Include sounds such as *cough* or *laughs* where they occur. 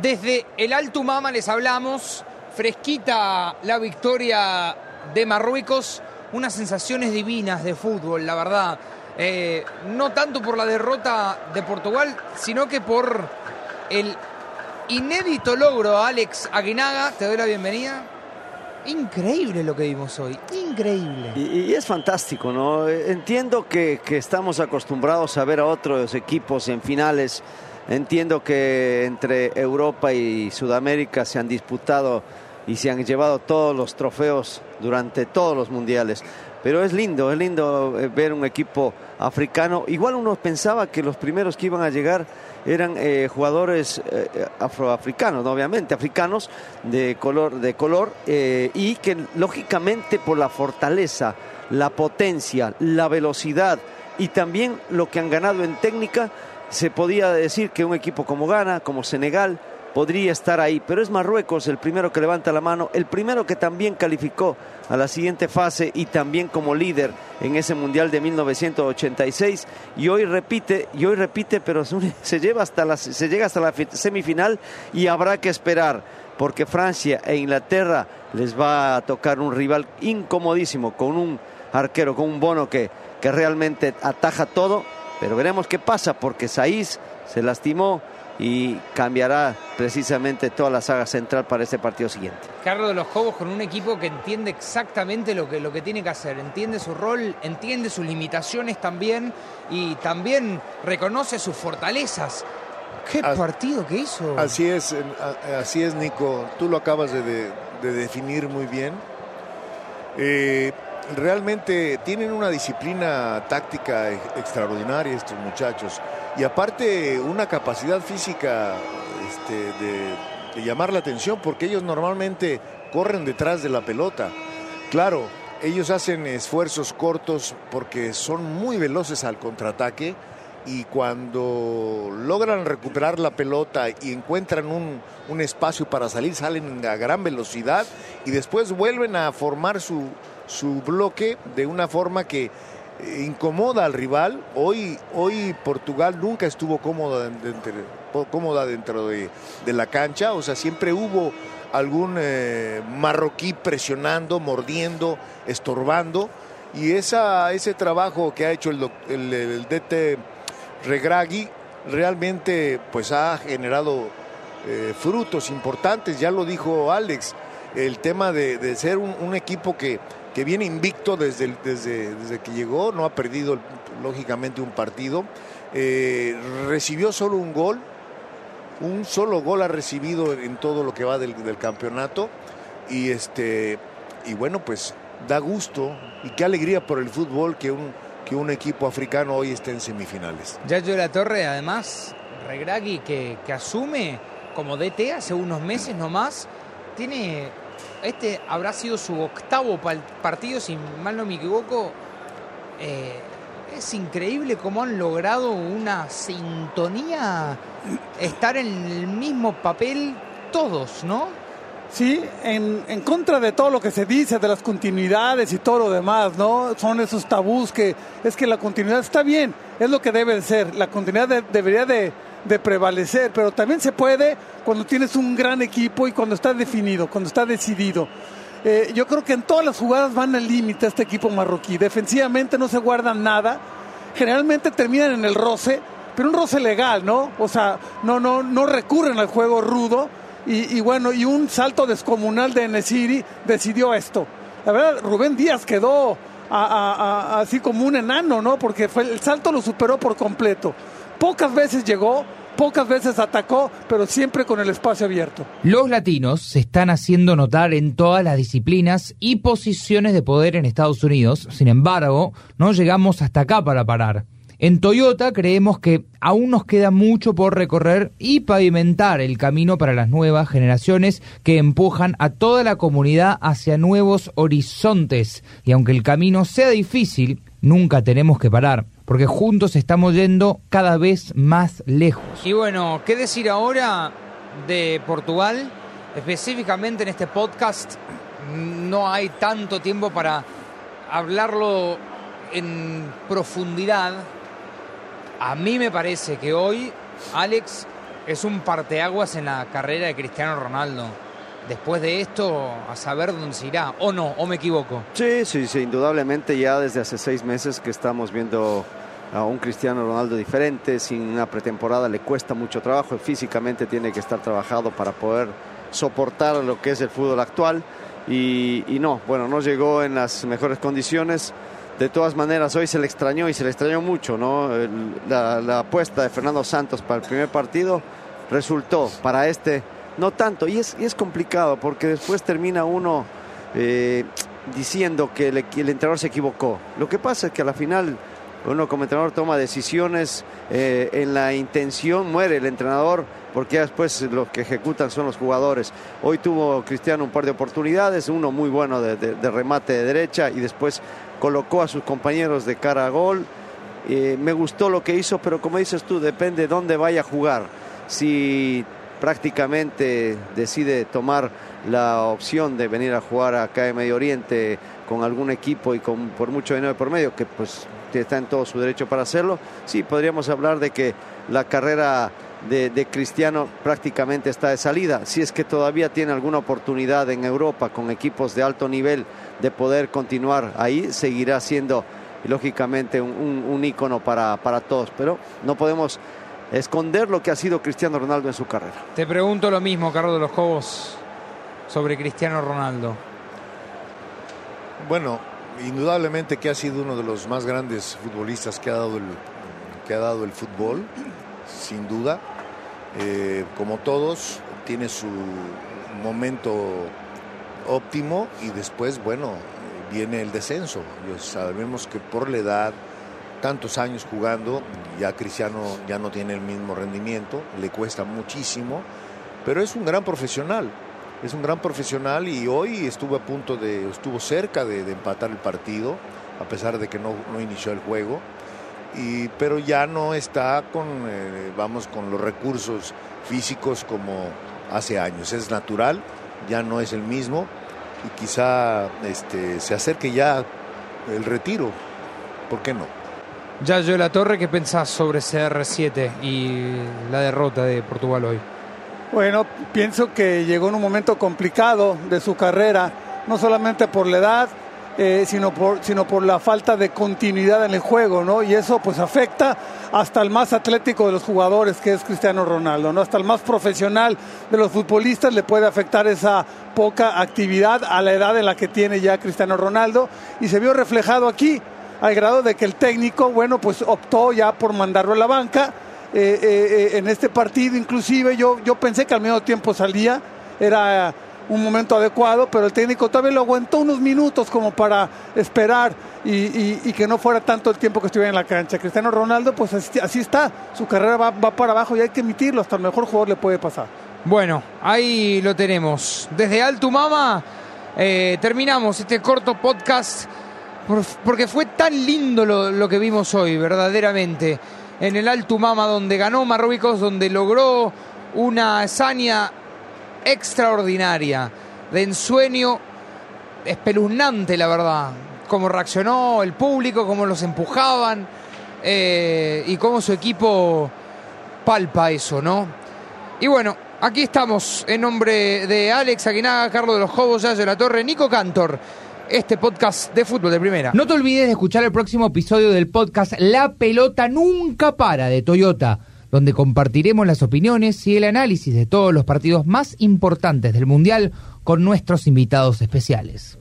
Desde el Alto Mama les hablamos, fresquita la victoria de Marruecos, unas sensaciones divinas de fútbol, la verdad. Eh, no tanto por la derrota de Portugal, sino que por el inédito logro Alex Aguinaga. Te doy la bienvenida. Increíble lo que vimos hoy, increíble. Y, es fantástico, ¿no? Entiendo que, estamos acostumbrados a ver a otros equipos en finales. Entiendo que entre Europa y Sudamérica se han disputado y se han llevado todos los trofeos durante todos los mundiales. Pero es lindo, es lindo eh, ver un equipo africano. Igual uno pensaba que los primeros que iban a llegar eran eh, jugadores eh, afroafricanos, ¿no? obviamente, africanos de color, de color y que lógicamente por la fortaleza, la potencia, la velocidad y también lo que han ganado en técnica, se podía decir que un equipo como Ghana, como Senegal, podría estar ahí, pero es Marruecos el primero que levanta la mano, el primero que también calificó a la siguiente fase y también como líder en ese Mundial de 1986 y hoy repite, y hoy repite, pero *laughs* se, lleva hasta la, se llega hasta la semifinal y habrá que esperar porque Francia e Inglaterra les va a tocar un rival incomodísimo con un arquero, con un bono que, que realmente ataja todo, pero veremos qué pasa porque Saiz se lastimó y cambiará precisamente toda la saga central para este partido siguiente. Carlos de los Cobos con un equipo que entiende exactamente lo que, lo que tiene que hacer, entiende su rol, entiende sus limitaciones también y también reconoce sus fortalezas. ¿Qué As, partido que hizo? Así es, así es, Nico. Tú lo acabas de, de, de definir muy bien. Eh, realmente tienen una disciplina táctica extraordinaria estos muchachos y aparte una capacidad física este, de, llamar la atención porque ellos normalmente corren detrás de la pelota. Claro, ellos hacen esfuerzos cortos porque son muy veloces al contraataque y cuando logran recuperar la pelota y encuentran un, un espacio para salir, salen a gran velocidad y después vuelven a formar su, su bloque de una forma que incomoda al rival. Hoy, hoy Portugal nunca estuvo cómoda dentro, cómoda dentro de, de, la cancha, o sea, siempre hubo algún eh, marroquí presionando, mordiendo, estorbando, y esa, ese trabajo que ha hecho el, el, el DT realmente pues ha generado eh, frutos importantes, ya lo dijo Alex, el tema de, de ser un equipo que, que viene invicto desde, desde, desde, que llegó, no ha perdido lógicamente un partido, eh, recibió solo un gol, un solo gol ha recibido en todo lo que va del, del, campeonato y este y bueno pues da gusto y qué alegría por el fútbol que un, que un equipo africano hoy esté en semifinales. Yayo de la Torre además, Regragui que, que asume como DT hace unos meses nomás, tiene este habrá sido su octavo partido, si mal no me equivoco. Eh, es increíble cómo han logrado una sintonía, estar en el mismo papel todos, ¿no? Sí, en, contra de todo lo que se dice, de las continuidades y todo lo demás, ¿no? Son esos tabús que es que la continuidad está bien, es lo que debe de ser, la continuidad de, debería de, de prevalecer, pero también se puede cuando tienes un gran equipo y cuando está definido, cuando está decidido. Eh, yo creo que en todas las jugadas van al límite este equipo marroquí. Defensivamente no se guardan nada. Generalmente terminan en el roce, pero un roce legal, ¿no? O sea, no, no, no recurren al juego rudo. Y, bueno, y un salto descomunal de Nesiri decidió esto. La verdad, Rubén Díaz quedó así como un enano, ¿no? Porque fue, el salto lo superó por completo. Pocas veces llegó, pocas veces atacó, pero siempre con el espacio abierto. Los latinos se están haciendo notar en todas las disciplinas y posiciones de poder en Estados Unidos. Sin embargo, no llegamos hasta acá para parar. En Toyota creemos que aún nos queda mucho por recorrer y pavimentar el camino para las nuevas generaciones que empujan a toda la comunidad hacia nuevos horizontes. Y aunque el camino sea difícil, nunca tenemos que parar porque juntos estamos yendo cada vez más lejos. Y bueno, ¿qué decir ahora de Portugal? Específicamente en este podcast no hay tanto tiempo para hablarlo en profundidad. A mí me parece que hoy, Alex, es un parteaguas en la carrera de Cristiano Ronaldo. Después de esto, a saber dónde se irá, o no, o me equivoco. Sí, sí, sí, indudablemente ya desde hace seis meses que estamos viendo a un Cristiano Ronaldo diferente, sin una pretemporada le cuesta mucho trabajo, físicamente tiene que estar trabajado para poder soportar lo que es el fútbol actual y, y no, bueno, no llegó en las mejores condiciones. De todas maneras, hoy se le extrañó y se le extrañó mucho, ¿no? La, apuesta de Fernando Santos para el primer partido resultó para este no tanto. Y es, y es complicado porque después termina uno eh, diciendo que el entrenador se equivocó. Lo que pasa es que a la final uno como entrenador toma decisiones eh, en la intención, muere el entrenador porque ya después lo que ejecutan son los jugadores. Hoy tuvo Cristiano un par de oportunidades, uno muy bueno de, remate de derecha y después colocó a sus compañeros de cara a gol. Eh, me gustó lo que hizo, pero como dices tú, depende de dónde vaya a jugar. Si prácticamente decide tomar la opción de venir a jugar acá en Medio Oriente con algún equipo y con por mucho dinero por medio, que pues está en todo su derecho para hacerlo, sí, podríamos hablar de que la carrera de, de Cristiano prácticamente está de salida. Si es que todavía tiene alguna oportunidad en Europa con equipos de alto nivel de poder continuar ahí, seguirá siendo lógicamente un, un, un ícono para, para todos, pero no podemos esconder lo que ha sido Cristiano Ronaldo en su carrera. Te pregunto lo mismo, Carlos de los Cobos, sobre Cristiano Ronaldo. Bueno, indudablemente que ha sido uno de los más grandes futbolistas que ha dado el, que ha dado el fútbol, sin duda. Eh, como todos, tiene su momento óptimo y después, bueno, viene el descenso. Sabemos que por la edad, tantos años jugando, ya Cristiano ya no tiene el mismo rendimiento, le cuesta muchísimo, pero es un gran profesional es un gran profesional y hoy estuvo a punto de, estuvo cerca de, empatar el partido, a pesar de que no, no inició el juego. Y, pero ya no está con, eh, vamos, con los recursos físicos como hace años. Es natural, ya no es el mismo y quizá este, se acerque ya el retiro. ¿Por qué no? Yayo de la Torre, ¿qué pensás sobre CR7 y la derrota de Portugal hoy? Bueno, pienso que llegó en un momento complicado de su carrera, no solamente por la edad, eh, sino, por, sino por la falta de continuidad en el juego, ¿no? Y eso pues afecta hasta el más atlético de los jugadores, que es Cristiano Ronaldo, ¿no? Hasta el más profesional de los futbolistas le puede afectar esa poca actividad a la edad en la que tiene ya Cristiano Ronaldo y se vio reflejado aquí, al grado de que el técnico, bueno, pues optó ya por mandarlo a la banca, eh, eh, en este partido inclusive yo, yo pensé que al mismo tiempo salía, era un momento adecuado, pero el técnico todavía lo aguantó unos minutos como para esperar y, y, que no fuera tanto el tiempo que estuviera en la cancha. Cristiano Ronaldo, pues así, así está, su carrera va, va, para abajo y hay que emitirlo, hasta el mejor jugador le puede pasar. Bueno, ahí lo tenemos. Desde Altumama eh, terminamos este corto podcast por, porque fue tan lindo lo, lo que vimos hoy, verdaderamente en el Alto Mama, donde ganó Marruecos, donde logró una hazaña extraordinaria, de ensueño espeluznante, la verdad. Cómo reaccionó el público, cómo los empujaban eh, y cómo su equipo palpa eso, ¿no? Y bueno, aquí estamos en nombre de Alex Aguinaga, Carlos de los Jobos, Yayo de la Torre, Nico Cantor este podcast de fútbol de primera. No te olvides de escuchar el próximo episodio del podcast La pelota nunca para de Toyota, donde compartiremos las opiniones y el análisis de todos los partidos más importantes del Mundial con nuestros invitados especiales.